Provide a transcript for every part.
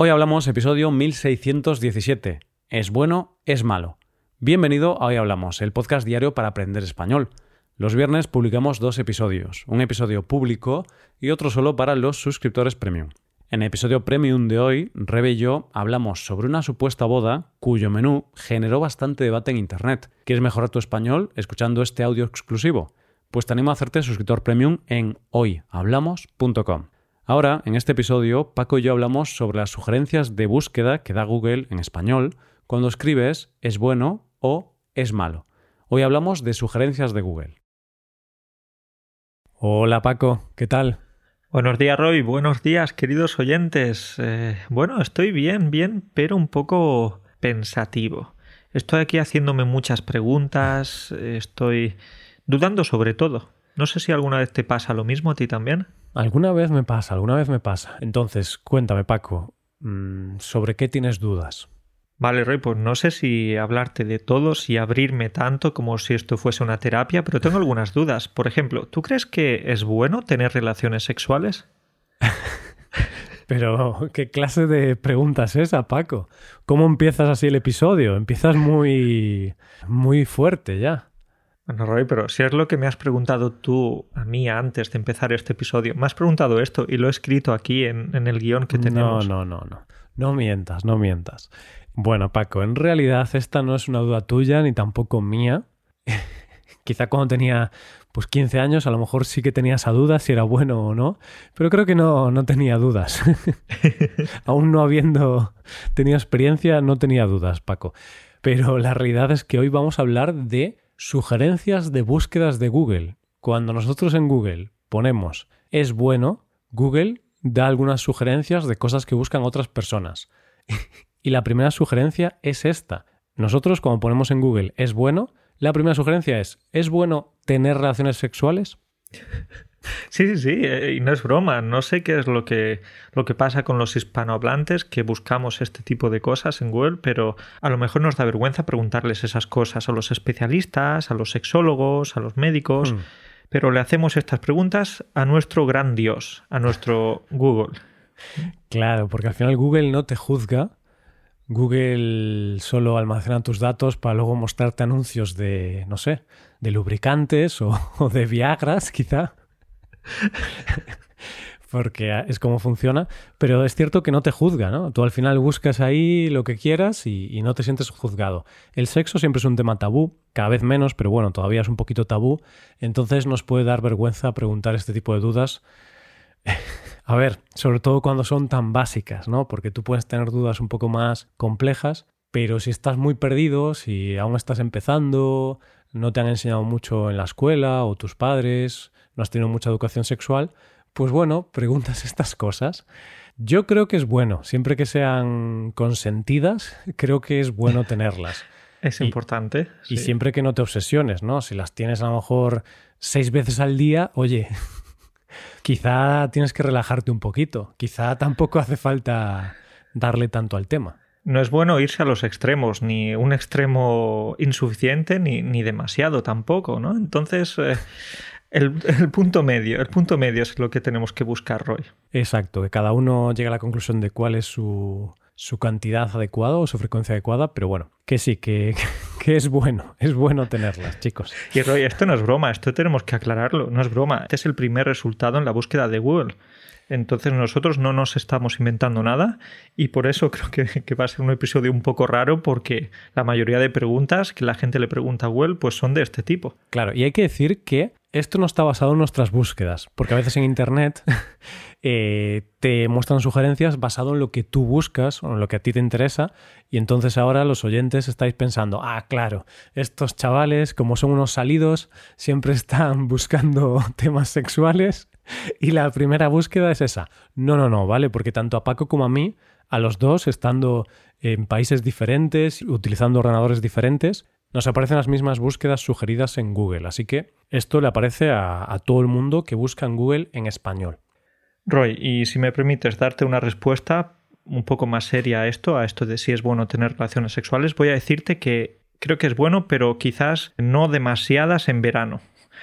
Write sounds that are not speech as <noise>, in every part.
Hoy hablamos episodio 1617. ¿Es bueno? ¿Es malo? Bienvenido a Hoy Hablamos, el podcast diario para aprender español. Los viernes publicamos dos episodios, un episodio público y otro solo para los suscriptores premium. En el episodio premium de hoy, Rebe y yo hablamos sobre una supuesta boda cuyo menú generó bastante debate en Internet. ¿Quieres mejorar tu español escuchando este audio exclusivo? Pues te animo a hacerte suscriptor premium en hoyhablamos.com. Ahora, en este episodio, Paco y yo hablamos sobre las sugerencias de búsqueda que da Google en español cuando escribes es bueno o es malo. Hoy hablamos de sugerencias de Google. Hola Paco, ¿qué tal? Buenos días Roy, buenos días queridos oyentes. Eh, bueno, estoy bien, bien, pero un poco pensativo. Estoy aquí haciéndome muchas preguntas, estoy dudando sobre todo. No sé si alguna vez te pasa lo mismo a ti también. Alguna vez me pasa, alguna vez me pasa. Entonces, cuéntame, Paco, mm, ¿sobre qué tienes dudas? Vale, Roy, pues no sé si hablarte de todos y abrirme tanto como si esto fuese una terapia, pero tengo algunas dudas. Por ejemplo, ¿tú crees que es bueno tener relaciones sexuales? <laughs> pero, ¿qué clase de pregunta es esa, Paco? ¿Cómo empiezas así el episodio? Empiezas muy. muy fuerte ya. Bueno, Roy, pero si es lo que me has preguntado tú a mí antes de empezar este episodio, me has preguntado esto y lo he escrito aquí en, el guion que tenemos. No, no, no, no. No mientas, no mientas. Bueno, Paco, en realidad esta no es una duda tuya ni tampoco mía. <laughs> Quizá cuando tenía pues 15 años a lo mejor sí que tenía esa duda si era bueno o no, pero creo que no, no tenía dudas. <laughs> Aún no habiendo tenido experiencia, no tenía dudas, Paco. Pero la realidad es que hoy vamos a hablar de Sugerencias de búsquedas de Google. Cuando nosotros en Google ponemos es bueno, Google da algunas sugerencias de cosas que buscan otras personas. <laughs> y la primera sugerencia es esta. Nosotros cuando ponemos en Google es bueno, la primera sugerencia es ¿es bueno tener relaciones sexuales? Sí, sí, sí, eh, y no es broma. No sé qué es lo que, lo que pasa con los hispanohablantes que buscamos este tipo de cosas en Google, pero a lo mejor nos da vergüenza preguntarles esas cosas a los especialistas, a los sexólogos, a los médicos, hmm. pero le hacemos estas preguntas a nuestro gran Dios, a nuestro Google. Claro, porque al final Google no te juzga. Google solo almacena tus datos para luego mostrarte anuncios de, no sé, de lubricantes o, <laughs> o de Viagras, quizá. <laughs> porque es como funciona, pero es cierto que no te juzga, ¿no? Tú al final buscas ahí lo que quieras y, no te sientes juzgado. El sexo siempre es un tema tabú, cada vez menos, pero bueno, todavía es un poquito tabú, entonces nos puede dar vergüenza preguntar este tipo de dudas. <laughs> A ver, sobre todo cuando son tan básicas, ¿no? Porque tú puedes tener dudas un poco más complejas, pero si estás muy perdido, si aún estás empezando, no te han enseñado mucho en la escuela o tus padres, no has tenido mucha educación sexual, pues bueno, <laughs> preguntas estas cosas. Yo creo que es bueno, siempre que sean consentidas, creo que es bueno tenerlas. <laughs> Es importante. Y siempre que no te obsesiones, ¿no? Si las tienes a lo mejor seis veces al día, oye, <laughs> quizá tienes que relajarte un poquito, quizá tampoco hace falta darle tanto al tema. No es bueno irse a los extremos, ni un extremo insuficiente, ni, ni demasiado tampoco, ¿no? Entonces, eh, el, punto medio, el punto medio es lo que tenemos que buscar, Roy. Exacto, que cada uno llegue a la conclusión de cuál es su, su cantidad adecuada o su frecuencia adecuada, pero bueno, que sí, que, <laughs> que, es bueno, es bueno tenerlas, chicos. Y Roy, esto no es broma, esto tenemos que aclararlo, no es broma, este es el primer resultado en la búsqueda de Google. Entonces nosotros no nos estamos inventando nada y por eso <laughs> creo que, va a ser un episodio un poco raro porque la mayoría de preguntas que la gente le pregunta a Google pues son de este tipo. Claro, y hay que decir que esto no está basado en nuestras búsquedas, porque a veces en Internet <laughs> eh, te muestran sugerencias basado en lo que tú buscas o en lo que a ti te interesa, y entonces ahora los oyentes estáis pensando, ah, claro, estos chavales, como son unos salidos, siempre <laughs> están buscando temas sexuales, <laughs> y la primera búsqueda es esa. No, no, no, ¿vale? Porque tanto a Paco como a mí, a los dos, estando en países diferentes, utilizando ordenadores diferentes, nos aparecen las mismas búsquedas sugeridas en Google, así que esto le aparece a, todo el mundo que busca en Google en español. Roy, y si me permites darte una respuesta un poco más seria a esto, a esto de si es bueno tener relaciones sexuales, voy a decirte que creo que es bueno, pero quizás no demasiadas en verano.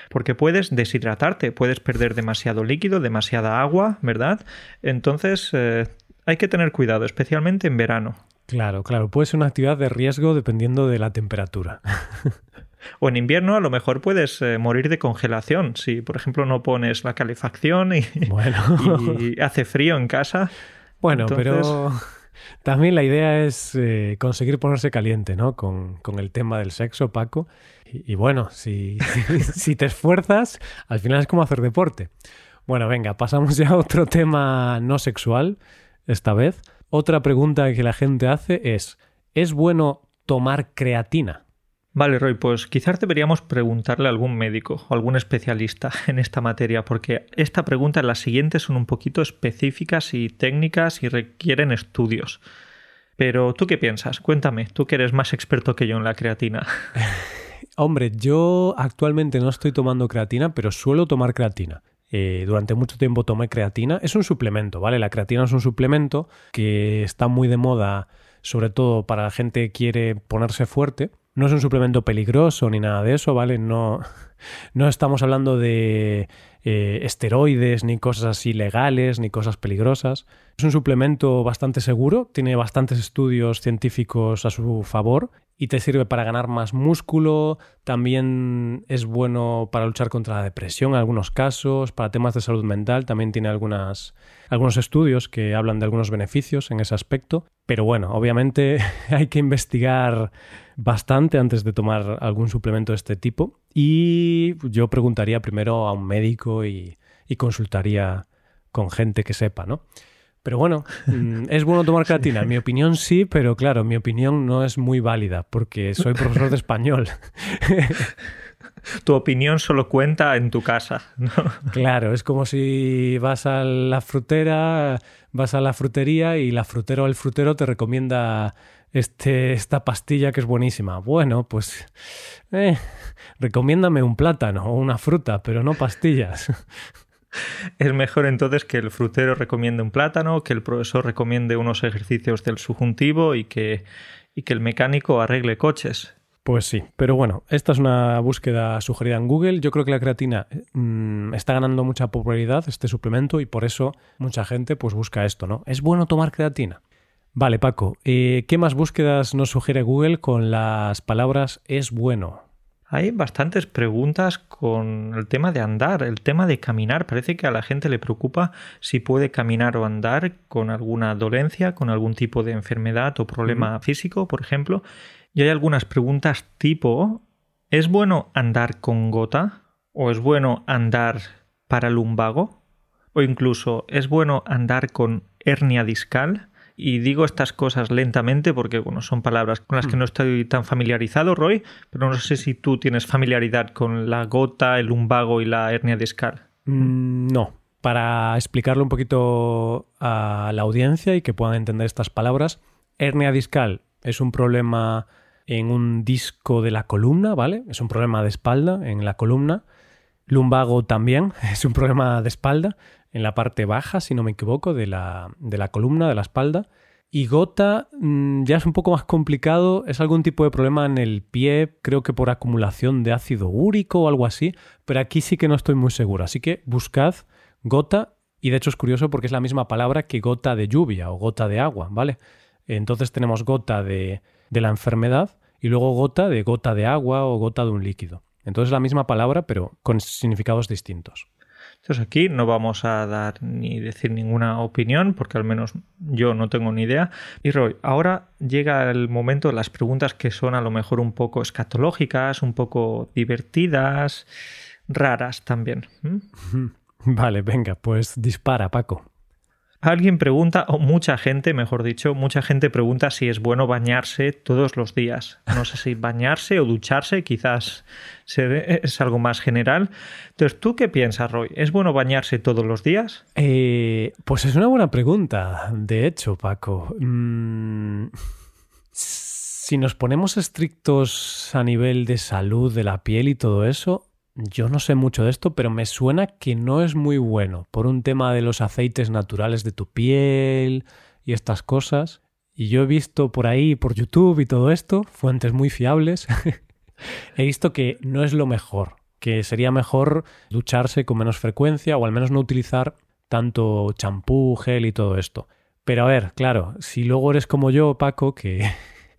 Porque puedes deshidratarte, puedes perder demasiado líquido, demasiada agua, ¿verdad? Entonces, eh, hay que tener cuidado, especialmente en verano. Claro, claro, puede ser una actividad de riesgo dependiendo de la temperatura. <laughs> O en invierno a lo mejor puedes eh, morir de congelación. Si, por ejemplo, no pones la calefacción y, <laughs> hace frío en casa. Bueno, pero también la idea es eh, conseguir ponerse caliente, ¿no? Con, el tema del sexo, Paco. Y, bueno, si, <laughs> si te esfuerzas, al final es como hacer deporte. Bueno, venga, pasamos ya a otro tema no sexual, esta vez. Otra pregunta que la gente hace es, ¿es bueno tomar creatina? Vale, Roy, pues quizás deberíamos preguntarle a algún médico o algún especialista <laughs> en esta materia, porque esta pregunta y las siguientes son un poquito específicas y técnicas y requieren estudios. Pero tú qué piensas? Cuéntame, tú que eres más experto que yo en la creatina. <laughs> Hombre, yo actualmente no estoy tomando creatina, pero suelo tomar creatina. Eh, durante mucho tiempo tomé creatina. Es un suplemento, ¿vale? La creatina es un suplemento que está muy de moda, sobre todo para la gente que quiere ponerse fuerte. No es un suplemento peligroso ni nada de eso, ¿vale? No, no estamos hablando de eh, esteroides ni cosas así legales ni cosas peligrosas. Es un suplemento bastante seguro, tiene bastantes estudios científicos a su favor y te sirve para ganar más músculo, también es bueno para luchar contra la depresión en algunos casos, para temas de salud mental, también tiene algunas, algunos estudios que hablan de algunos beneficios en ese aspecto, pero bueno, obviamente <laughs> hay que investigar bastante antes de tomar algún suplemento de este tipo. Y yo preguntaría primero a un médico y, y consultaría con gente que sepa, ¿no? Pero bueno, mm, ¿es bueno tomar creatina? En mi opinión sí, pero claro, mi opinión no es muy válida porque soy profesor de español. tu opinión solo cuenta en tu casa. ¿no? Claro, es como si vas a la frutera, vas a la frutería y la frutera o el frutero te recomienda este, esta pastilla que es buenísima. Bueno, pues eh, recomiéndame un plátano o una fruta, pero no pastillas. <laughs> Es mejor entonces que el frutero recomiende un plátano, que el profesor recomiende unos ejercicios del subjuntivo y que, el mecánico arregle coches. Pues sí, pero bueno, esta es una búsqueda sugerida en Google. Yo creo que la creatina mm, está ganando mucha popularidad, este suplemento, y por eso mucha gente pues busca esto, ¿no? ¿Es bueno tomar creatina? Vale, Paco, eh, ¿qué más búsquedas nos sugiere Google con las palabras es bueno? Hay bastantes preguntas con el tema de andar, el tema de caminar. Parece que a la gente le preocupa si puede caminar o andar con alguna dolencia, con algún tipo de enfermedad o problema físico, por ejemplo. Y hay algunas preguntas tipo, ¿es bueno andar con gota? ¿O es bueno andar para lumbago? ¿O incluso es bueno andar con hernia discal? Y digo estas cosas lentamente porque, bueno, son palabras con las que hmm. no estoy tan familiarizado, Roy, pero no sé si tú tienes familiaridad con la gota, el lumbago y la hernia discal. Mm, no. Para explicarlo un poquito a la audiencia y que puedan entender estas palabras, hernia discal es un problema en un disco de la columna, ¿vale? Es un problema de espalda en la columna. Lumbago también <laughs> es un problema de espalda en la parte baja, si no me equivoco, de la, de la columna, de la espalda. Y gota mm, ya es un poco más complicado, es algún tipo de problema en el pie, creo que por acumulación de ácido úrico o algo así, pero aquí sí que no estoy muy seguro. Así que buscad gota, y de hecho es curioso porque es la misma palabra que gota de lluvia o gota de agua, ¿vale? Entonces tenemos gota de, de la enfermedad y luego gota de gota de agua o gota de un líquido. Entonces es la misma palabra, pero con significados distintos. Entonces aquí no vamos a dar ni decir ninguna opinión, porque al menos yo no tengo ni idea. Y Roy, ahora llega el momento de las preguntas que son a lo mejor un poco escatológicas, un poco divertidas, raras también. <laughs> Vale, venga, pues dispara, Paco. Alguien pregunta, o mucha gente, mejor dicho, mucha gente pregunta si es bueno bañarse todos los días. No sé si bañarse o ducharse, quizás es algo más general. Entonces, ¿tú qué piensas, Roy? ¿Es bueno bañarse todos los días? Eh, pues es una buena pregunta, de hecho, Paco. Mm, si nos ponemos estrictos a nivel de salud de la piel y todo eso, yo no sé mucho de esto, pero me suena que no es muy bueno por un tema de los aceites naturales de tu piel y estas cosas. Y yo he visto por ahí, por YouTube y todo esto, fuentes muy fiables, <laughs> he visto que no es lo mejor, que sería mejor ducharse con menos frecuencia o al menos no utilizar tanto champú, gel y todo esto. Pero a ver, claro, si luego eres como yo, Paco, que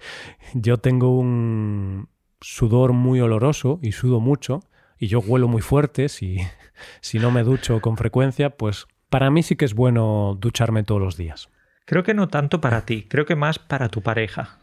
<laughs> yo tengo un sudor muy oloroso y sudo mucho, y yo huelo muy fuerte si, <laughs> si no me ducho con frecuencia, pues para mí sí que es bueno ducharme todos los días. Creo que no tanto para ti, creo que más para tu pareja.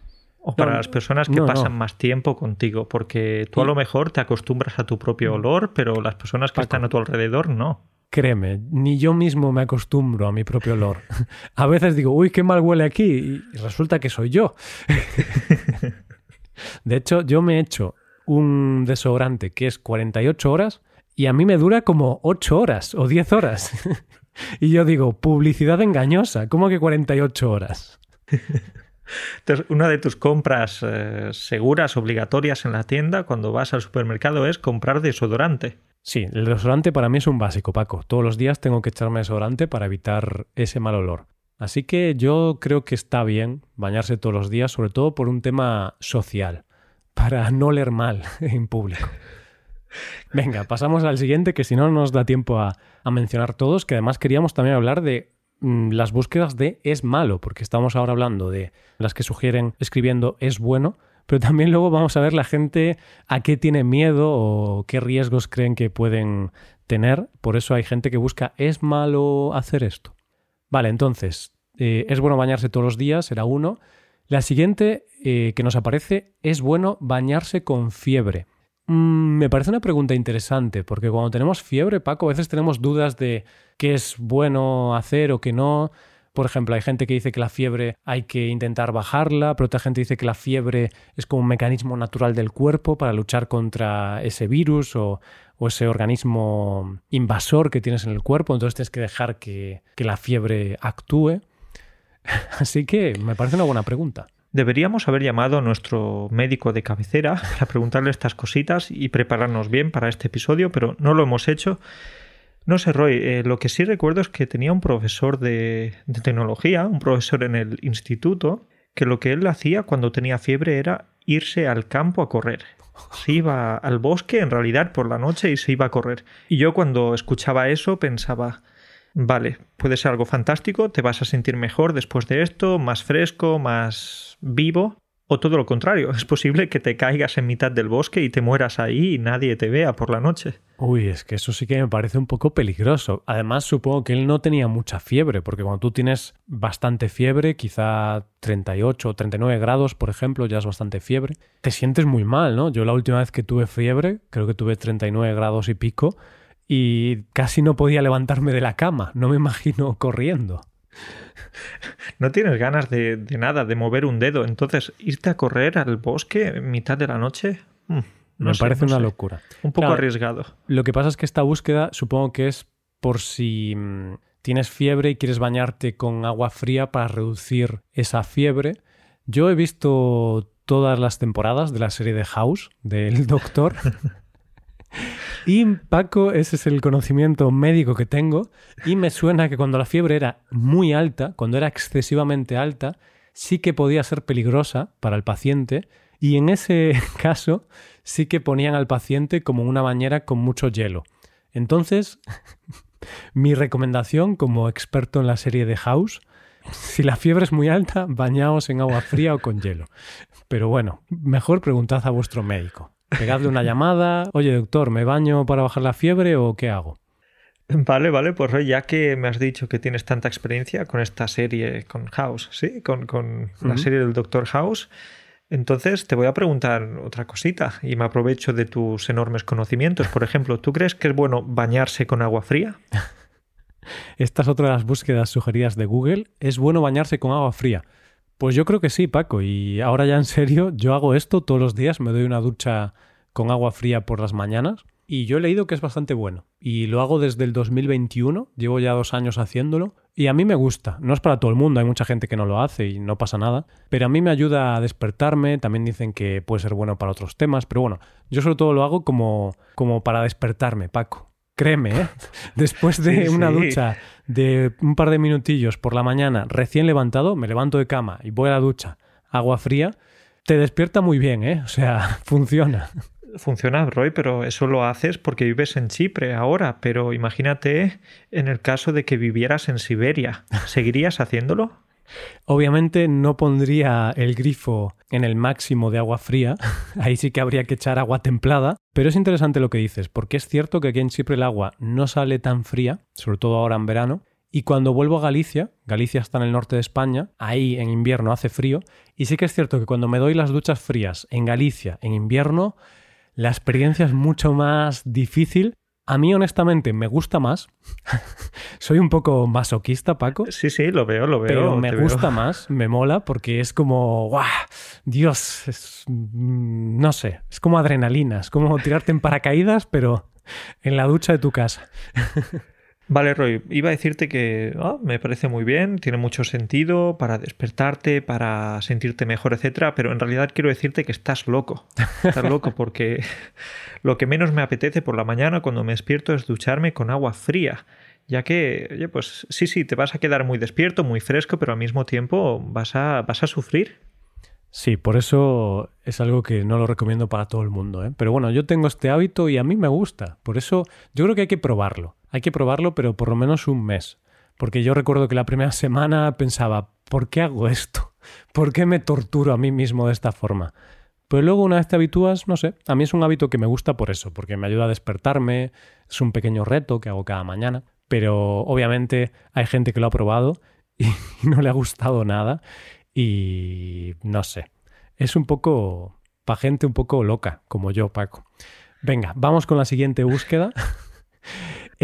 O para las personas que pasan más tiempo contigo, porque tú a lo mejor te acostumbras a tu propio mm. olor, pero las personas que están a tu alrededor no. Créeme, ni yo mismo me acostumbro a mi propio olor. <laughs> A veces digo, uy, qué mal huele aquí, y resulta que soy yo. <laughs> De hecho, yo me he hecho un desodorante que es 48 horas y a mí me dura como 8 horas o 10 horas. <laughs> Y yo digo, publicidad engañosa, ¿cómo que 48 horas? Entonces, una de tus compras eh, seguras, obligatorias en la tienda cuando vas al supermercado es comprar desodorante. Sí, el desodorante para mí es un básico, Paco. Todos los días tengo que echarme desodorante para evitar ese mal olor. Así que yo creo que está bien bañarse todos los días, sobre todo por un tema social, para no leer mal <laughs> en público. Venga, pasamos al siguiente, que si no nos da tiempo a, mencionar todos, que además queríamos también hablar de mm, las búsquedas de es malo, porque estamos ahora hablando de las que sugieren escribiendo es bueno, pero también luego vamos a ver la gente a qué tiene miedo o qué riesgos creen que pueden tener. Por eso hay gente que busca es malo hacer esto. Vale, entonces, eh, es bueno bañarse todos los días, era uno. La siguiente eh, que nos aparece es bueno bañarse con fiebre. Mm, me parece una pregunta interesante, porque cuando tenemos fiebre, Paco, a veces tenemos dudas de qué es bueno hacer o qué no. Por ejemplo, hay gente que dice que la fiebre hay que intentar bajarla, pero otra gente dice que la fiebre es como un mecanismo natural del cuerpo para luchar contra ese virus o, ese organismo invasor que tienes en el cuerpo, entonces tienes que dejar que la fiebre actúe. <laughs> Así que me parece una buena pregunta. Deberíamos haber llamado a nuestro médico de cabecera <laughs> para preguntarle estas cositas y prepararnos bien para este episodio, pero no lo hemos hecho. No sé, Roy, eh, lo que sí recuerdo es que tenía un profesor de, de tecnología, un profesor en el instituto, que lo que él hacía cuando tenía fiebre era irse al campo a correr. Se iba al bosque en realidad por la noche y se iba a correr. Y yo cuando escuchaba eso pensaba, vale, puede ser algo fantástico, te vas a sentir mejor después de esto, más fresco, más vivo, o todo lo contrario, <laughs> es posible que te caigas en mitad del bosque y te mueras ahí y nadie te vea por la noche. Uy, es que eso sí que me parece un poco peligroso. Además, supongo que él no tenía mucha fiebre, porque cuando tú tienes bastante fiebre, quizá 38 o 39 grados, por ejemplo, ya es bastante fiebre, te sientes muy mal, ¿no? Yo la última vez que tuve fiebre, creo que tuve 39 grados y pico, y casi no podía levantarme de la cama, no me imagino corriendo. No tienes ganas de, nada, de mover un dedo, entonces irte a correr al bosque en mitad de la noche... Mm, me parece una locura. Un poco arriesgado. Lo que pasa es que esta búsqueda supongo que es por si mm, tienes fiebre y quieres bañarte con agua fría para reducir esa fiebre. Yo he visto todas las temporadas de la serie de House del <laughs> Doctor <laughs> Y Paco, ese es el conocimiento médico que tengo. Y me suena que cuando la fiebre era muy alta, cuando era excesivamente alta, sí que podía ser peligrosa para el paciente. Y en ese <laughs> caso sí que ponían al paciente como una bañera con mucho hielo. Entonces, <laughs> mi recomendación como experto en la serie de House, si la fiebre es muy alta, bañaos en agua fría o con hielo. Pero bueno, mejor preguntad a vuestro médico. Pegadle una llamada. Oye, doctor, ¿me baño para bajar la fiebre o qué hago? Vale, vale, pues ya que me has dicho que tienes tanta experiencia con esta serie, con House, ¿sí? Con, la serie del Doctor House, entonces te voy a preguntar otra cosita y me aprovecho de tus enormes conocimientos. Por ejemplo, ¿tú crees que es bueno bañarse con agua fría? <laughs> Esta es otra de las búsquedas sugeridas de Google. ¿Es bueno bañarse con agua fría? Pues yo creo que sí, Paco. Y ahora ya en serio, yo hago esto todos los días, me doy una ducha con agua fría por las mañanas. Y yo he leído que es bastante bueno. Y lo hago desde el 2021, llevo ya dos años haciéndolo. Y a mí me gusta. No es para todo el mundo, hay mucha gente que no lo hace y no pasa nada. Pero a mí me ayuda a despertarme. También dicen que puede ser bueno para otros temas. Pero bueno, yo sobre todo lo hago como, como para despertarme, Paco. Créeme, ¿eh? <laughs> después de una ducha de un par de minutillos por la mañana, recién levantado, me levanto de cama y voy a la ducha, agua fría, te despierta muy bien, ¿eh? O sea, <laughs> funciona. Funciona, Roy, pero eso lo haces porque vives en Chipre ahora. Pero imagínate en el caso de que vivieras en Siberia. ¿Seguirías haciéndolo? Obviamente no pondría el grifo en el máximo de agua fría, <laughs> ahí sí que habría que echar agua templada, pero es interesante lo que dices, porque es cierto que aquí en Chipre el agua no sale tan fría, sobre todo ahora en verano, y cuando vuelvo a Galicia, Galicia está en el norte de España, ahí en invierno hace frío, y sí que es cierto que cuando me doy las duchas frías en Galicia en invierno, la experiencia es mucho más difícil. A mí honestamente me gusta más. <laughs> Soy un poco masoquista, Paco. Sí, sí, lo veo, lo veo. Pero me gusta más, me mola, porque es como, ¡guau! Dios, es, mm, no sé, es como adrenalina, es como tirarte en paracaídas, pero en la ducha de tu casa. <laughs> Vale, Roy, iba a decirte que ah, me parece muy bien, tiene mucho sentido para despertarte, para sentirte mejor, etcétera, pero en realidad quiero decirte que estás loco. Estás loco porque <laughs> lo que menos me apetece por la mañana cuando me despierto es ducharme con agua fría, ya que, oye, pues sí, sí, te vas a quedar muy despierto, muy fresco, pero al mismo tiempo vas a, vas a sufrir. Sí, por eso es algo que no lo recomiendo para todo el mundo. ¿eh? Pero bueno, yo tengo este hábito y a mí me gusta. Por eso yo creo que hay que probarlo. Hay que probarlo, pero por lo menos un mes. Porque yo recuerdo que la primera <laughs> semana pensaba, ¿por qué hago esto? <laughs> ¿Por qué me torturo a mí mismo de esta forma? Pero luego una vez te habitúas, no sé, a mí es un hábito que me gusta por eso, porque me ayuda a despertarme, es un pequeño reto que hago cada mañana, pero obviamente hay gente que lo ha probado <laughs> y no le ha gustado nada y no sé, es un poco para gente un poco loca, como yo, Paco. Venga, vamos con la siguiente búsqueda.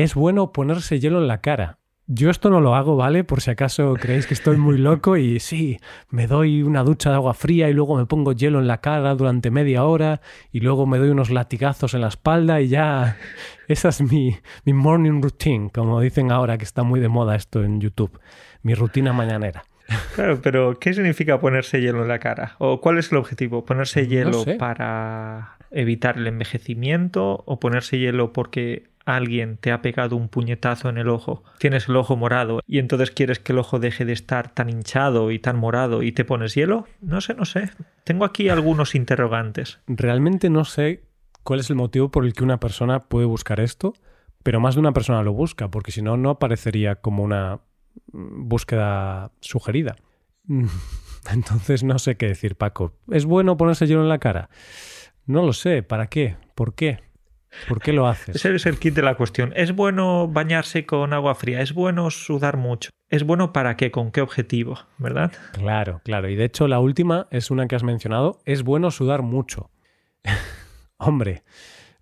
Es bueno ponerse hielo en la cara. Yo esto no lo hago, ¿vale? Por si acaso creéis que estoy muy loco y sí, me doy una ducha de agua fría y luego me pongo hielo en la cara durante media hora y luego me doy unos latigazos en la espalda y ya... Esa es mi, mi morning routine, como dicen ahora que está muy de moda esto en YouTube, mi rutina mañanera. Claro, pero ¿qué significa ponerse hielo en la cara? ¿O cuál es el objetivo? ¿Ponerse hielo para evitar el envejecimiento o ponerse hielo porque alguien te ha pegado un puñetazo en el ojo, tienes el ojo morado y entonces quieres que el ojo deje de estar tan hinchado y tan morado y te pones hielo? No sé, no sé. Tengo aquí algunos interrogantes. Realmente no sé cuál es el motivo por el que una persona puede buscar esto, pero más de una persona lo busca, porque si no, no aparecería como una búsqueda sugerida. <laughs> Entonces no sé qué decir, Paco. ¿Es bueno ponerse hielo en la cara? No lo sé. ¿Para qué? ¿Por qué? ¿Por qué lo haces? Ese es el kit de la cuestión. ¿Es bueno bañarse con agua fría? ¿Es bueno sudar mucho? ¿Es bueno para qué? ¿Con qué objetivo? ¿Verdad? Claro, claro. Y de hecho la última es una que has mencionado. Es bueno sudar mucho. <laughs> Hombre,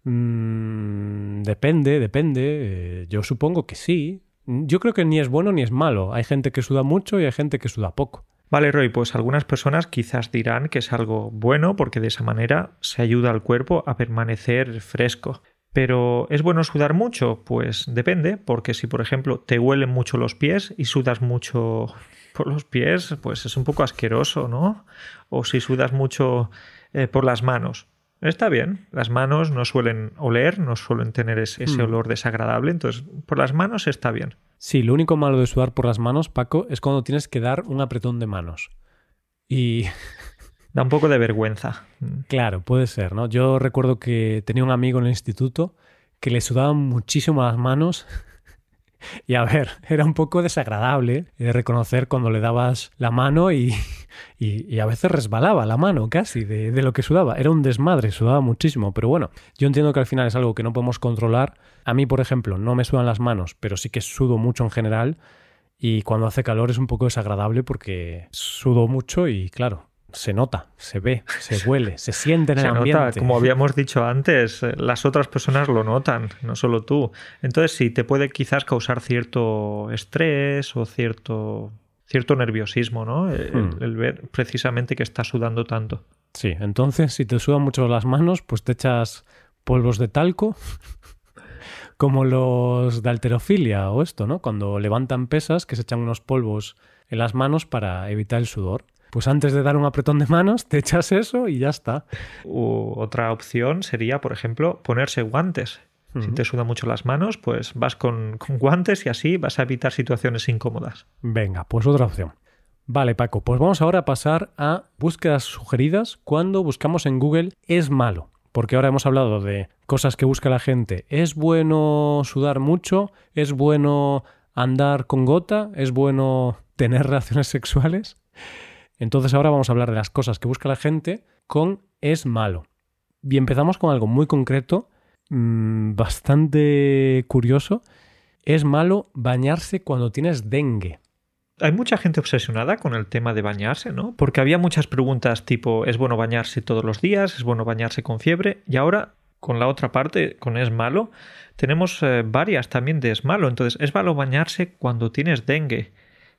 mm, depende, depende. Eh, yo supongo que sí. Yo creo que ni es bueno ni es malo. Hay gente que suda mucho y hay gente que suda poco. Vale, Roy, pues algunas personas quizás dirán que es algo bueno porque de esa manera se ayuda al cuerpo a permanecer fresco. Pero ¿es bueno sudar mucho? Pues depende, porque si por ejemplo te huelen mucho los pies y sudas mucho <laughs> por los pies, pues es un poco asqueroso, ¿no? O si sudas mucho eh, por las manos. Está bien, las manos no suelen oler, no suelen tener ese, hmm. olor desagradable, entonces por las manos está bien. Sí, lo único malo de sudar por las manos, Paco, es cuando tienes que dar un apretón de manos. Y... <laughs> Da un poco de vergüenza. Claro, puede ser, ¿no? Yo recuerdo que tenía un amigo en el instituto que le sudaban muchísimo las manos y a ver, <laughs> era un poco desagradable de reconocer cuando le dabas la mano <laughs> y, y, a veces resbalaba la mano casi de, de, lo que sudaba. Era un desmadre, sudaba muchísimo. Pero bueno, yo entiendo que al final es algo que no podemos controlar. A mí, por ejemplo, no me sudan las manos, pero sí que sudo mucho en general. Y cuando hace calor es un poco desagradable porque sudo mucho y claro, se nota, se ve, se huele, se siente en el ambiente. como habíamos dicho antes, las otras personas lo notan, no solo tú. Entonces sí, te puede quizás causar cierto estrés o cierto, cierto nerviosismo, ¿no? El, hmm. el ver precisamente que estás sudando tanto. Sí, entonces si te sudan mucho las manos, pues te echas polvos de talco, <laughs> como los de alterofilia o esto, ¿no? Cuando levantan pesas, que se echan unos polvos en las manos para evitar el sudor. Pues antes de dar un apretón de manos, te echas eso y ya está. otra opción sería, por ejemplo, ponerse guantes. Si te sudan mucho las manos, pues vas con, con, guantes y así vas a evitar situaciones incómodas. Venga, pues otra opción. Vale, Paco, pues vamos ahora a pasar a búsquedas sugeridas cuando buscamos en Google es malo. Porque ahora hemos hablado de cosas que busca la gente. ¿Es bueno sudar mucho? ¿Es bueno andar con gota? ¿Es bueno tener <laughs> relaciones sexuales. Entonces ahora vamos a hablar de las cosas que busca la gente con es malo. Y empezamos con algo muy concreto, mmm, bastante curioso. Es malo bañarse cuando tienes dengue. Hay mucha gente obsesionada con el tema de bañarse, ¿no? Porque había muchas preguntas tipo ¿es bueno bañarse todos los días? ¿Es bueno bañarse con fiebre? Y ahora, con la otra parte, con es malo, tenemos eh, varias también de es malo. Entonces, ¿es malo bañarse cuando tienes dengue?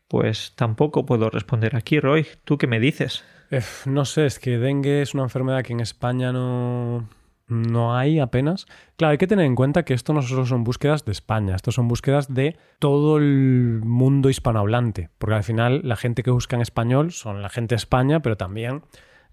Pues tampoco puedo responder aquí, Roy. ¿Tú qué me dices? Eh, no sé, es que dengue es una enfermedad que en España no, no hay apenas. Claro, hay que tener en cuenta que esto no solo son búsquedas de España, esto son búsquedas de todo el mundo hispanohablante, porque al final la gente que busca en español son la gente de España, pero también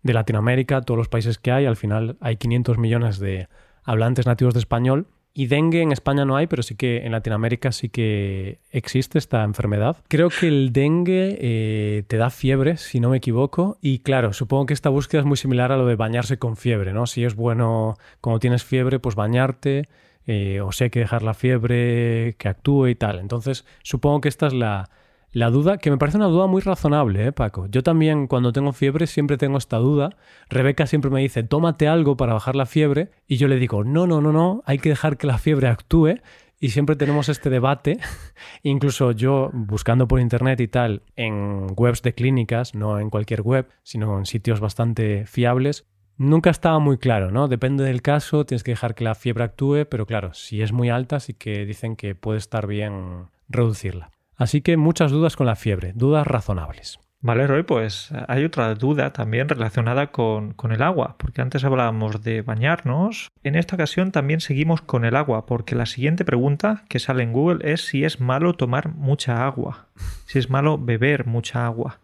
de Latinoamérica, todos los países que hay, al final hay 500 millones de hablantes nativos de español y dengue en España no hay, pero sí que en Latinoamérica sí que existe esta enfermedad. Creo que el dengue eh, te da fiebre, si no me equivoco. Y claro, supongo que esta búsqueda es muy similar a lo de bañarse con fiebre, ¿no? Si es bueno, como tienes fiebre, pues bañarte. Eh, o si hay que dejar la fiebre que actúe y tal. Entonces, supongo que esta es la, la duda, que me parece una duda muy razonable, ¿eh, Paco? Yo también cuando tengo fiebre siempre tengo esta duda. Rebeca siempre me dice, tómate algo para bajar la fiebre. Y yo le digo, no, no, no, no, hay que dejar que la fiebre actúe. Y siempre tenemos este debate. <laughs> Incluso yo, buscando por internet y tal, en webs de clínicas, no en cualquier web, sino en sitios bastante fiables, Nunca estaba muy claro, ¿no? Depende del caso, tienes que dejar que la fiebre actúe, pero claro, si es muy alta, sí que dicen que puede estar bien reducirla. Así que muchas dudas con la fiebre, dudas razonables. Vale, Roy, pues hay otra duda también relacionada con, el agua, porque antes hablábamos de bañarnos. En esta ocasión también seguimos con el agua, porque la siguiente pregunta que sale en Google es si es malo tomar mucha agua, si es malo beber mucha agua.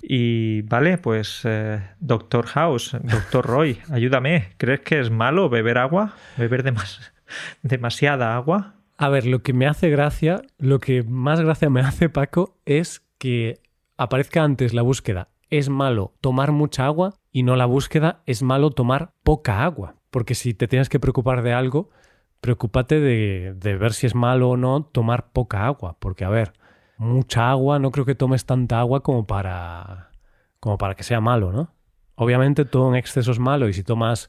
Y vale, pues eh, Doctor House, Doctor Roy, ayúdame. ¿Crees que es malo beber agua? ¿Beber demas demasiada agua? A ver, lo que me hace gracia, lo que más gracia me hace, Paco, es que aparezca antes la búsqueda es malo tomar mucha agua y no la búsqueda es malo tomar poca agua. Porque si te tienes que preocupar de algo, preocúpate de, de, ver si es malo o no tomar poca agua. Porque, a ver, mucha agua, no creo que tomes tanta agua como para, como para que sea malo, ¿no? Obviamente todo en exceso es malo y si tomas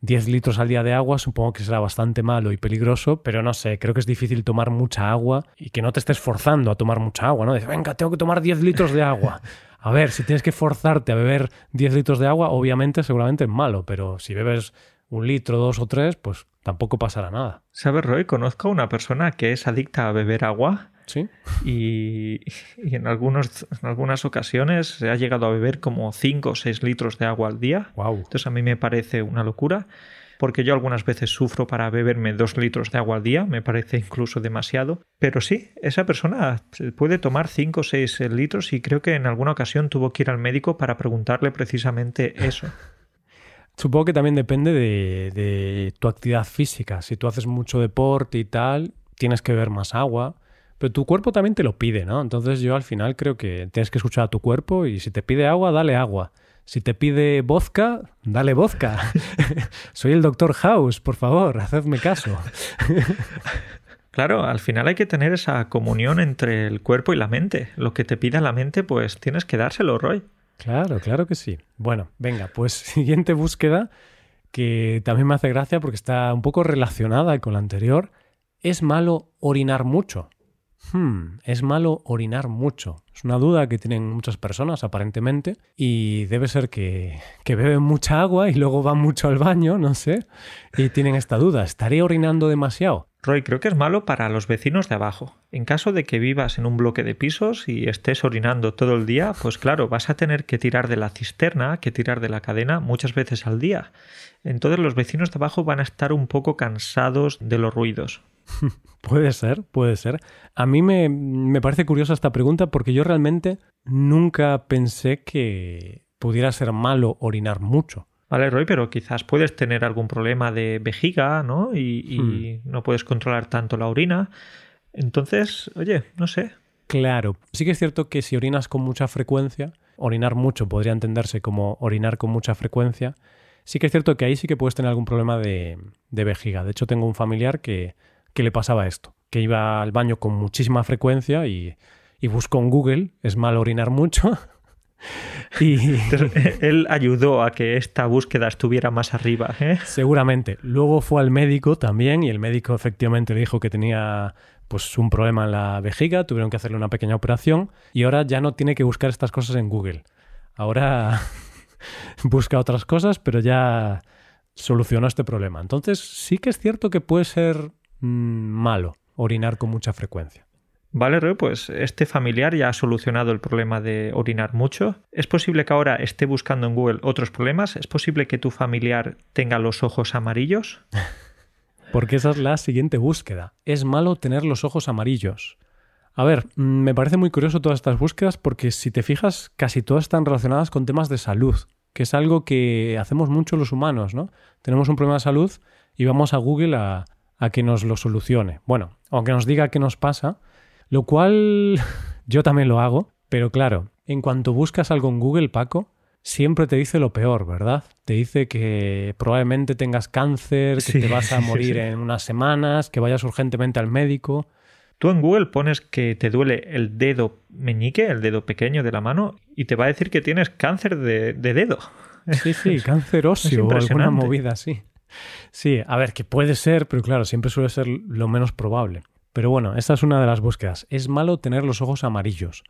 10 litros al día de agua, supongo que será bastante malo y peligroso, pero no sé, creo que es difícil tomar mucha agua y que no te estés forzando a tomar mucha agua, ¿no? Dices, venga, tengo que tomar 10 litros de agua. <laughs> A ver, si tienes que forzarte a beber 10 litros de agua, obviamente seguramente es malo, pero si bebes un litro, dos o tres, pues tampoco pasará nada. ¿Sabes, Roy? Conozco a una persona que es adicta a beber agua. Sí. Y, y en, algunos, en algunas ocasiones se ha llegado a beber como 5 o 6 litros de agua al día. Wow. Entonces a mí me parece una locura. Porque yo algunas veces sufro para beberme 2 litros de agua al día, me parece incluso demasiado. Pero sí, esa persona puede tomar 5 o 6 litros y creo que en alguna ocasión tuvo que ir al médico para preguntarle precisamente eso. <laughs> Supongo que también depende de, de, tu actividad física. Si tú haces mucho deporte y tal, tienes que beber más agua. Pero tu cuerpo también te lo pide, ¿no? Entonces yo al final creo que tienes que escuchar a tu cuerpo y si te pide agua, dale agua. Si te pide vodka, dale vodka. <laughs> Soy el doctor House, por favor, hacedme caso. <laughs> Claro, al final hay que tener esa comunión entre el cuerpo y la mente. Lo que te pida la mente, pues tienes que dárselo, Roy. Claro, claro que sí. Bueno, venga, pues <laughs> siguiente búsqueda que también me hace gracia porque está un poco relacionada con la anterior. ¿Es malo orinar mucho? Hmm, es malo orinar mucho. Es una duda que tienen muchas personas aparentemente y debe ser que, que, beben mucha agua y luego van mucho al baño, no sé, y tienen esta duda. ¿Estaré orinando demasiado? Roy, creo que es malo para los vecinos de abajo. En caso de que vivas en un bloque de pisos y estés orinando todo el día, pues claro, vas a tener que tirar de la cisterna, que tirar de la cadena muchas veces al día. Entonces los vecinos de abajo van a estar un poco cansados de los ruidos. <laughs> puede ser, puede ser. A mí me, me parece curiosa esta pregunta porque yo realmente nunca pensé que pudiera ser malo orinar mucho. Vale, Roy, pero quizás puedes tener algún problema de vejiga, ¿no? Y, y hmm. no puedes controlar tanto la orina. Entonces, oye, no sé. Claro, sí que es cierto que si orinas con mucha frecuencia, orinar mucho podría entenderse como orinar con mucha frecuencia. Sí que es cierto que ahí sí que puedes tener algún problema de, de vejiga. De hecho, tengo un familiar que, que le pasaba esto, que iba al baño con muchísima frecuencia y, y busco en Google, es malo orinar mucho. <laughs> y él ayudó a que esta búsqueda estuviera más arriba. ¿eh? Seguramente. Luego fue al médico también y el médico efectivamente le dijo que tenía pues un problema en la vejiga, tuvieron que hacerle una pequeña operación y ahora ya no tiene que buscar estas cosas en Google. Ahora <laughs> busca otras cosas, pero ya solucionó este problema. Entonces sí que es cierto que puede ser mm, malo orinar con mucha frecuencia. Vale, Reo, pues este familiar ya ha solucionado el problema de orinar mucho. ¿Es posible que ahora esté buscando en Google otros problemas? ¿Es posible que tu familiar tenga los ojos amarillos? <laughs> Porque esa es la siguiente búsqueda. Es malo tener los ojos amarillos. A ver, mm, me parece muy curioso todas estas búsquedas porque si te fijas, casi todas están relacionadas con temas de salud, que es algo que hacemos mucho los humanos, ¿no? Tenemos un problema de salud y vamos a Google a, a que nos lo solucione. Bueno, aunque nos diga qué nos pasa, lo cual <laughs> yo también lo hago, pero claro, en cuanto buscas algo en Google, Paco, siempre te dice lo peor, ¿verdad? Te dice que probablemente tengas cáncer, que te vas a morir en unas semanas, que vayas urgentemente al médico. Tú en Google pones que te duele el dedo meñique, el dedo pequeño de la mano, y te va a decir que tienes cáncer de, dedo. Sí, sí, <laughs> cáncer óseo o alguna movida así. Sí, a ver, que puede ser, pero claro, siempre suele ser lo menos probable. Pero bueno, esta es una de las búsquedas. Es malo tener los ojos amarillos.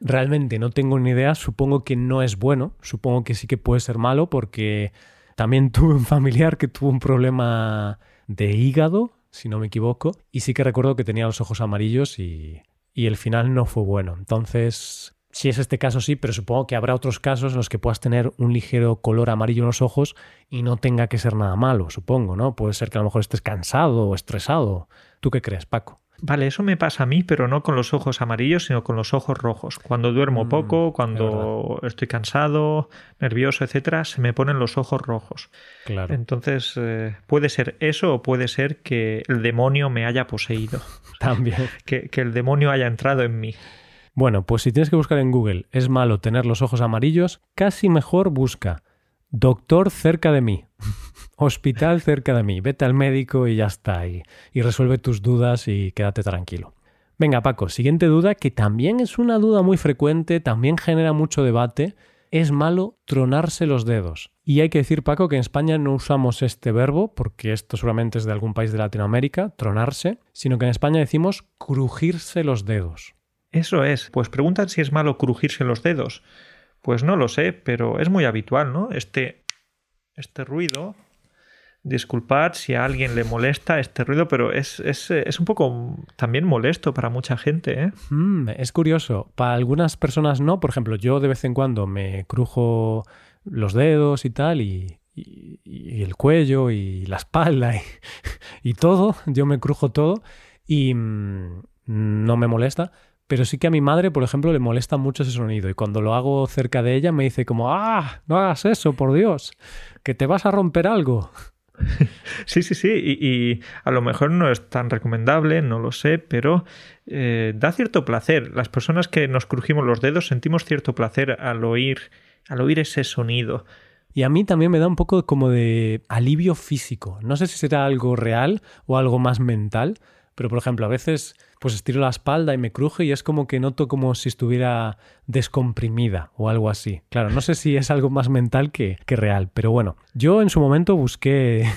Realmente no tengo ni idea, supongo que no es bueno, supongo que sí que puede ser malo porque también <laughs> tuve un familiar que tuvo un problema de hígado, si no me equivoco, y sí que recuerdo que tenía los ojos amarillos y, y el final no fue bueno. Entonces, si es este caso sí, pero supongo que habrá otros casos en los que puedas tener un ligero color amarillo en los ojos y no tenga que ser nada malo, supongo, ¿no? Puede ser que a lo mejor estés cansado o estresado. ¿Tú qué crees, Paco? Vale, eso me pasa a mí, pero no con los ojos amarillos, sino con los ojos rojos. Cuando duermo mm, poco, cuando estoy cansado, nervioso, etcétera, se me ponen los ojos rojos. Claro. Entonces, eh, puede ser eso o puede ser que el demonio me haya poseído. <laughs> También. <laughs> Que, que el demonio haya entrado en mí. Bueno, pues si tienes que buscar en Google, es malo tener los ojos amarillos, casi mejor busca doctor cerca de mí <laughs> hospital cerca de mí, vete al médico y ya está, y, resuelve tus dudas y quédate tranquilo. Venga, Paco, siguiente duda, que también es una duda muy frecuente, también genera mucho debate. ¿Es malo tronarse los dedos? Y hay que decir, Paco, que en España no usamos este verbo, porque esto seguramente es de algún país de Latinoamérica, tronarse, sino que en España decimos crujirse los dedos. Eso es, pues preguntan si es malo crujirse los dedos. Pues no lo sé, pero es muy habitual, ¿no? Este, este ruido disculpad si a alguien le molesta este ruido, pero es, un poco también molesto para mucha gente. ¿eh? Mm, es curioso. Para algunas personas no. Por ejemplo, yo de vez en cuando me crujo los dedos y tal, y, el cuello y la espalda <laughs> y, todo. Yo me crujo todo y mm, no me molesta. Pero sí que a mi madre, por ejemplo, le molesta mucho ese sonido. Y cuando lo hago cerca de ella me dice como, ah, no hagas eso, por Dios, que te vas a romper algo. <laughs> Sí, sí, sí, y, a lo mejor no es tan recomendable, no lo sé, pero eh, da cierto placer. Las personas que nos crujimos los dedos sentimos cierto placer al oír, al oír ese sonido. Y a mí también me da un poco como de alivio físico. No sé si será algo real o algo más mental, pero por ejemplo, a veces pues estiro la espalda y me cruje y es como que noto como si estuviera descomprimida o algo así. Claro, no sé si es algo más mental que, que real, pero bueno, yo en su momento busqué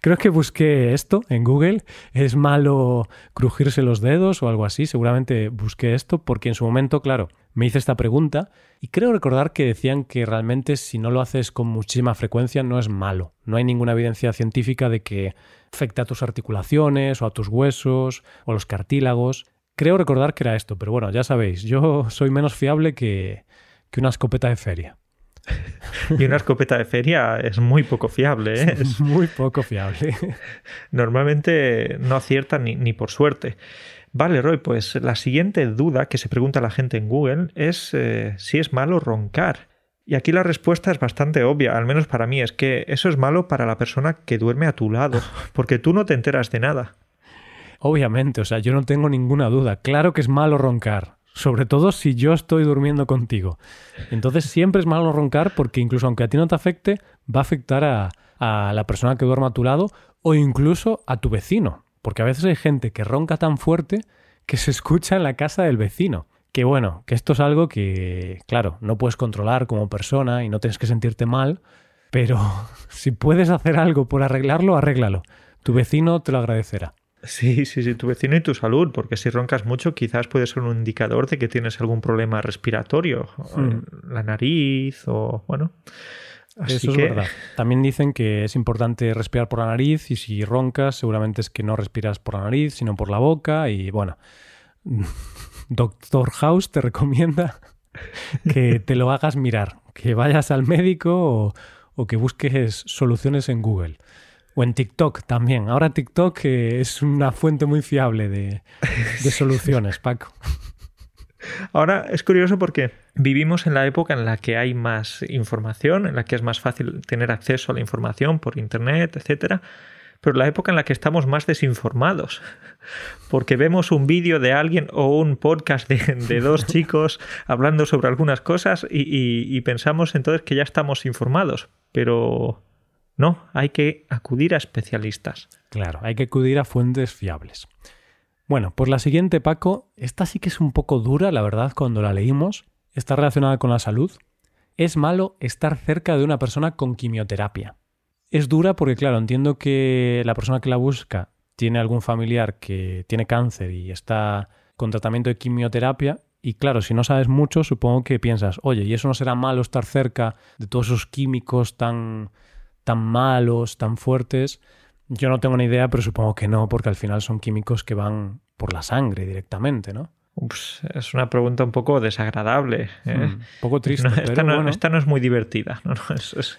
Creo que busqué esto en Google. Es malo crujirse los dedos o algo así. Seguramente busqué esto porque en su momento, claro, me hice esta pregunta y creo recordar que decían que realmente si no lo haces con muchísima frecuencia no es malo. No hay ninguna evidencia científica de que afecte a tus articulaciones o a tus huesos o los cartílagos. Creo recordar que era esto, pero bueno, ya sabéis, yo soy menos fiable que una escopeta de feria. <laughs> y una escopeta de feria es muy poco fiable. ¿eh? Es <laughs> muy poco fiable. <laughs> Normalmente no acierta ni, ni, por suerte. Vale, Roy, pues la siguiente duda que se pregunta la gente en Google es eh, si es malo roncar. Y aquí la respuesta es bastante obvia, al menos para mí, es que eso es malo para la persona que duerme a tu lado, porque tú no te enteras de nada. Obviamente, o sea, yo no tengo ninguna duda. Claro que es malo roncar sobre todo si yo estoy durmiendo contigo. Entonces siempre es malo roncar porque incluso aunque a ti no te afecte, va a afectar a, a la persona que duerma a tu lado o incluso a tu vecino. Porque a veces hay gente que ronca tan fuerte que se escucha en la casa del vecino. Que bueno, que esto es algo que, claro, no puedes controlar como persona y no tienes que sentirte mal, pero <laughs> si puedes hacer algo por arreglarlo, arréglalo. Tu vecino te lo agradecerá. Sí, sí, sí, tu vecino y tu salud, porque si roncas mucho quizás puede ser un indicador de que tienes algún problema respiratorio, hmm. la nariz o bueno. Eso es verdad. También dicen que es importante respirar por la nariz y si roncas seguramente es que no respiras por la nariz, sino por la boca y bueno, <laughs> Doctor House te recomienda <laughs> que te lo hagas mirar, que vayas al médico o, que busques soluciones en Google. O en TikTok también. Ahora TikTok eh, es una fuente muy fiable de, de <laughs> soluciones, Paco. Ahora es curioso porque vivimos en la época en la que hay más información, en la que es más fácil tener acceso a la información por internet, etcétera, pero la época en la que estamos más desinformados, <laughs> porque vemos un vídeo de alguien o un podcast de, dos <laughs> chicos hablando sobre algunas cosas y, y pensamos entonces que ya estamos informados, pero no, hay que acudir a especialistas. Claro, hay que acudir a fuentes fiables. Bueno, pues la siguiente, Paco, esta sí que es un poco dura, la verdad, cuando la leímos. Está relacionada con la salud. Es malo estar cerca de una persona con quimioterapia. Es dura porque, claro, entiendo que la persona que la busca tiene algún familiar que tiene cáncer y está con tratamiento de quimioterapia. Y claro, si no sabes mucho, supongo que piensas, oye, ¿y eso no será malo estar cerca de todos esos químicos tan, tan malos, tan fuertes? Yo no tengo ni idea, pero supongo que no, porque al final son químicos que van por la sangre directamente, ¿no? es una pregunta un poco desagradable. ¿eh? Un mm, poco triste. <laughs> esta, no, esta, no, es muy divertida. <laughs> No, es,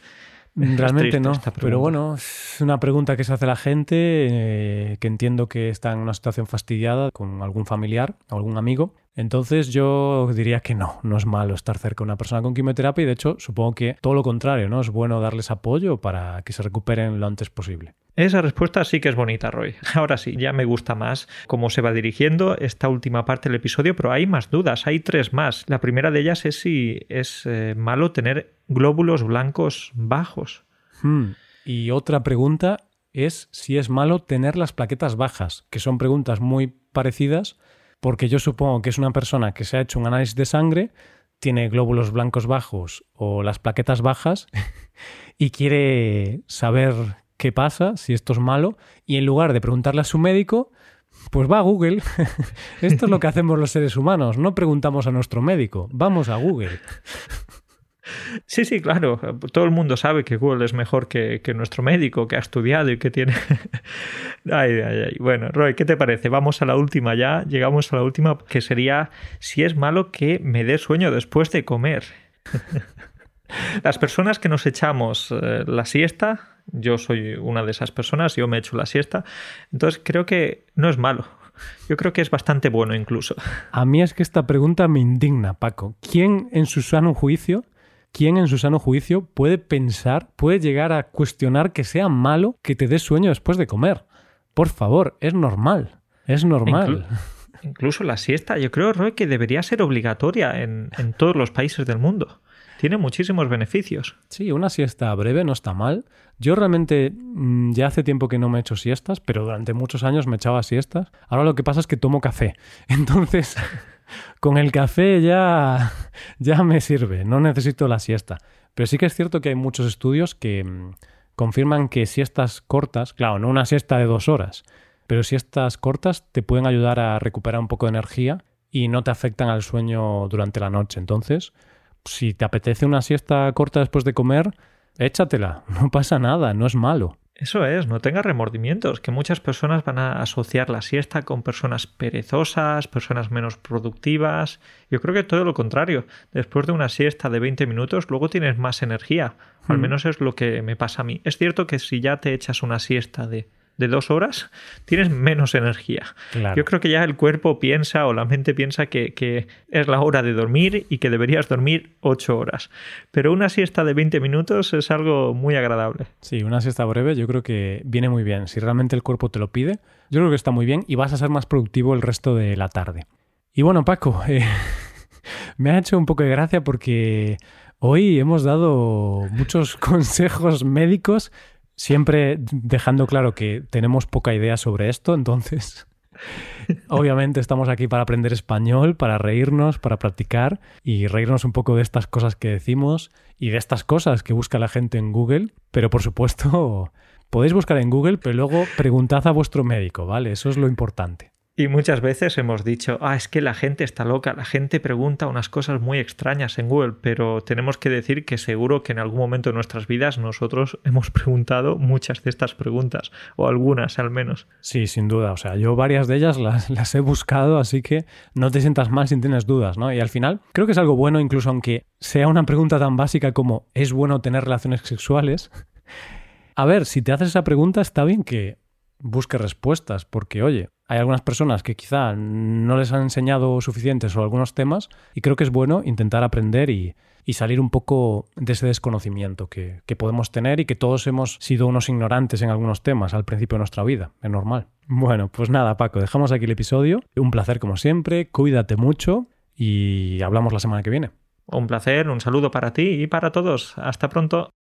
Realmente no, pero bueno, es una pregunta que se hace la gente, eh, que entiendo que está en una situación fastidiada con algún familiar o algún amigo. Entonces yo diría que no, no es malo estar cerca de una persona con quimioterapia y de hecho supongo que todo lo contrario, ¿no? Es bueno darles apoyo para que se recuperen lo antes posible. Esa respuesta sí que es bonita, Roy. <laughs> Ahora sí, ya me gusta más cómo se va dirigiendo esta última parte del episodio, pero hay más dudas, hay tres más. La primera de ellas es si es eh, malo tener glóbulos blancos bajos. Hmm. Y otra pregunta es si es malo tener las plaquetas bajas, que son preguntas muy parecidas, porque yo supongo que es una persona que se ha hecho un análisis de sangre, tiene glóbulos blancos bajos o las plaquetas bajas <laughs> y quiere saber qué pasa, si esto es malo, y en lugar de preguntarle a su médico, pues va a Google. <laughs> esto es lo que hacemos los seres humanos, no preguntamos a nuestro médico, vamos a Google. <laughs> Sí, sí, claro. Todo el mundo sabe que Google es mejor que, nuestro médico, que ha estudiado y que tiene... <laughs> ay, ay, ay. Bueno, Roy, ¿qué te parece? Vamos a la última ya. Llegamos a la última, que sería si es malo que me dé sueño después de comer. Las personas que nos echamos eh, la siesta, yo soy una de esas personas, yo me echo la siesta, entonces creo que no es malo. Yo creo que es bastante bueno incluso. A mí es que esta pregunta me indigna, Paco. ¿Quién en su sano juicio ¿quién en su sano juicio puede pensar, puede llegar a cuestionar que sea malo que te des sueño después de comer? Por favor, es normal. Es normal. incluso la siesta, yo creo, Roy, que debería ser obligatoria en, todos los países del mundo. Tiene muchísimos beneficios. Sí, una siesta breve no está mal. Yo realmente mm, ya hace tiempo que no me he hecho siestas, pero durante muchos años me echaba siestas. Ahora lo que pasa es que tomo café. <laughs> Entonces, con el café ya, ya me sirve, no necesito la siesta. Pero sí que es cierto que hay muchos estudios que mm, confirman que siestas cortas, claro, no una siesta de dos horas, pero siestas cortas te pueden ayudar a recuperar un poco de energía y no te afectan al sueño durante la noche. Entonces, si te apetece una siesta corta después de comer, échatela, <laughs> no pasa nada, no es malo. Eso es, no tenga remordimientos, que muchas personas van a asociar la siesta con personas perezosas, personas menos productivas. Yo creo que todo lo contrario. Después de una siesta de 20 minutos, luego tienes más energía. Al hmm. menos es lo que me pasa a mí. Es cierto que si ya te echas una siesta de de dos horas, tienes menos energía. Yo creo que ya el cuerpo piensa o la mente piensa que, es la hora de dormir y que deberías dormir ocho horas. Pero una siesta de 20 minutos es algo muy agradable. Sí, una siesta breve yo creo que viene muy bien. Si realmente el cuerpo te lo pide, yo creo que está muy bien y vas a ser más productivo el resto de la tarde. Y bueno, Paco, eh, <laughs> me ha hecho un poco de gracia porque hoy hemos dado muchos <laughs> consejos médicos siempre dejando claro que tenemos poca idea sobre esto, entonces <laughs> Obviamente estamos aquí para aprender español, para reírnos, para practicar y reírnos un poco de estas cosas que decimos y de estas cosas que busca la gente en Google. Pero por supuesto, <laughs> podéis buscar en Google, pero luego preguntad a vuestro médico, ¿vale? Eso es lo importante. Y muchas veces hemos dicho, ah, es que la gente está loca, la gente pregunta unas cosas muy extrañas en Google, pero tenemos que decir que seguro que en algún momento de nuestras vidas nosotros <laughs> hemos preguntado muchas de estas preguntas, o algunas al menos. Sí, sin duda. O sea, yo varias de ellas las, <laughs> las he buscado, así que no te sientas mal si tienes dudas, ¿no? Y al final creo que es algo bueno, incluso aunque sea una pregunta tan básica como ¿es bueno tener relaciones sexuales? <laughs> A ver, si te haces esa pregunta está bien que busques respuestas, porque oye, hay algunas personas que quizá no les han enseñado suficiente sobre algunos temas y creo que es bueno intentar aprender y, salir un poco de ese desconocimiento que, que, podemos tener y que todos hemos sido unos ignorantes en algunos temas al principio de nuestra vida. Es normal. Bueno, pues nada, Paco, dejamos aquí el episodio. Un placer como siempre, cuídate mucho y hablamos la semana que viene. Un placer, un saludo para ti y para todos. Hasta pronto.